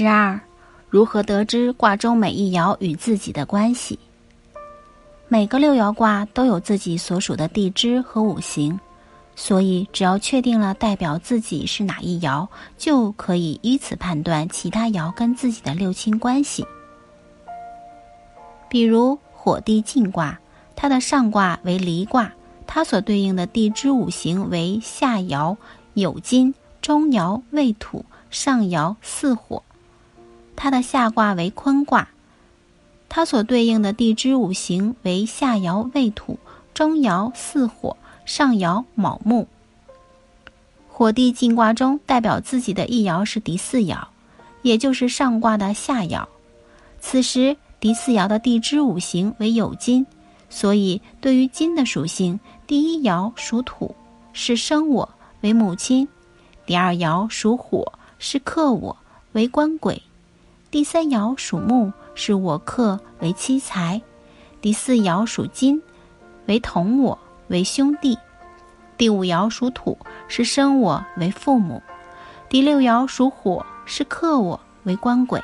十二，如何得知卦中每一爻与自己的关系？每个六爻卦都有自己所属的地支和五行，所以只要确定了代表自己是哪一爻，就可以依此判断其他爻跟自己的六亲关系。比如火地进卦，它的上卦为离卦，它所对应的地支五行为下爻酉金，中爻未土。上爻巳火，它的下卦为坤卦，它所对应的地支五行为下爻未土，中爻巳火，上爻卯木。火地进卦中代表自己的一爻是第四爻，也就是上卦的下爻。此时第四爻的地支五行为酉金，所以对于金的属性，第一爻属土，是生我为母亲；第二爻属火。是克我为官鬼，第三爻属木，是我克为妻财；第四爻属金，为同我为兄弟；第五爻属土，是生我为父母；第六爻属火，是克我为官鬼。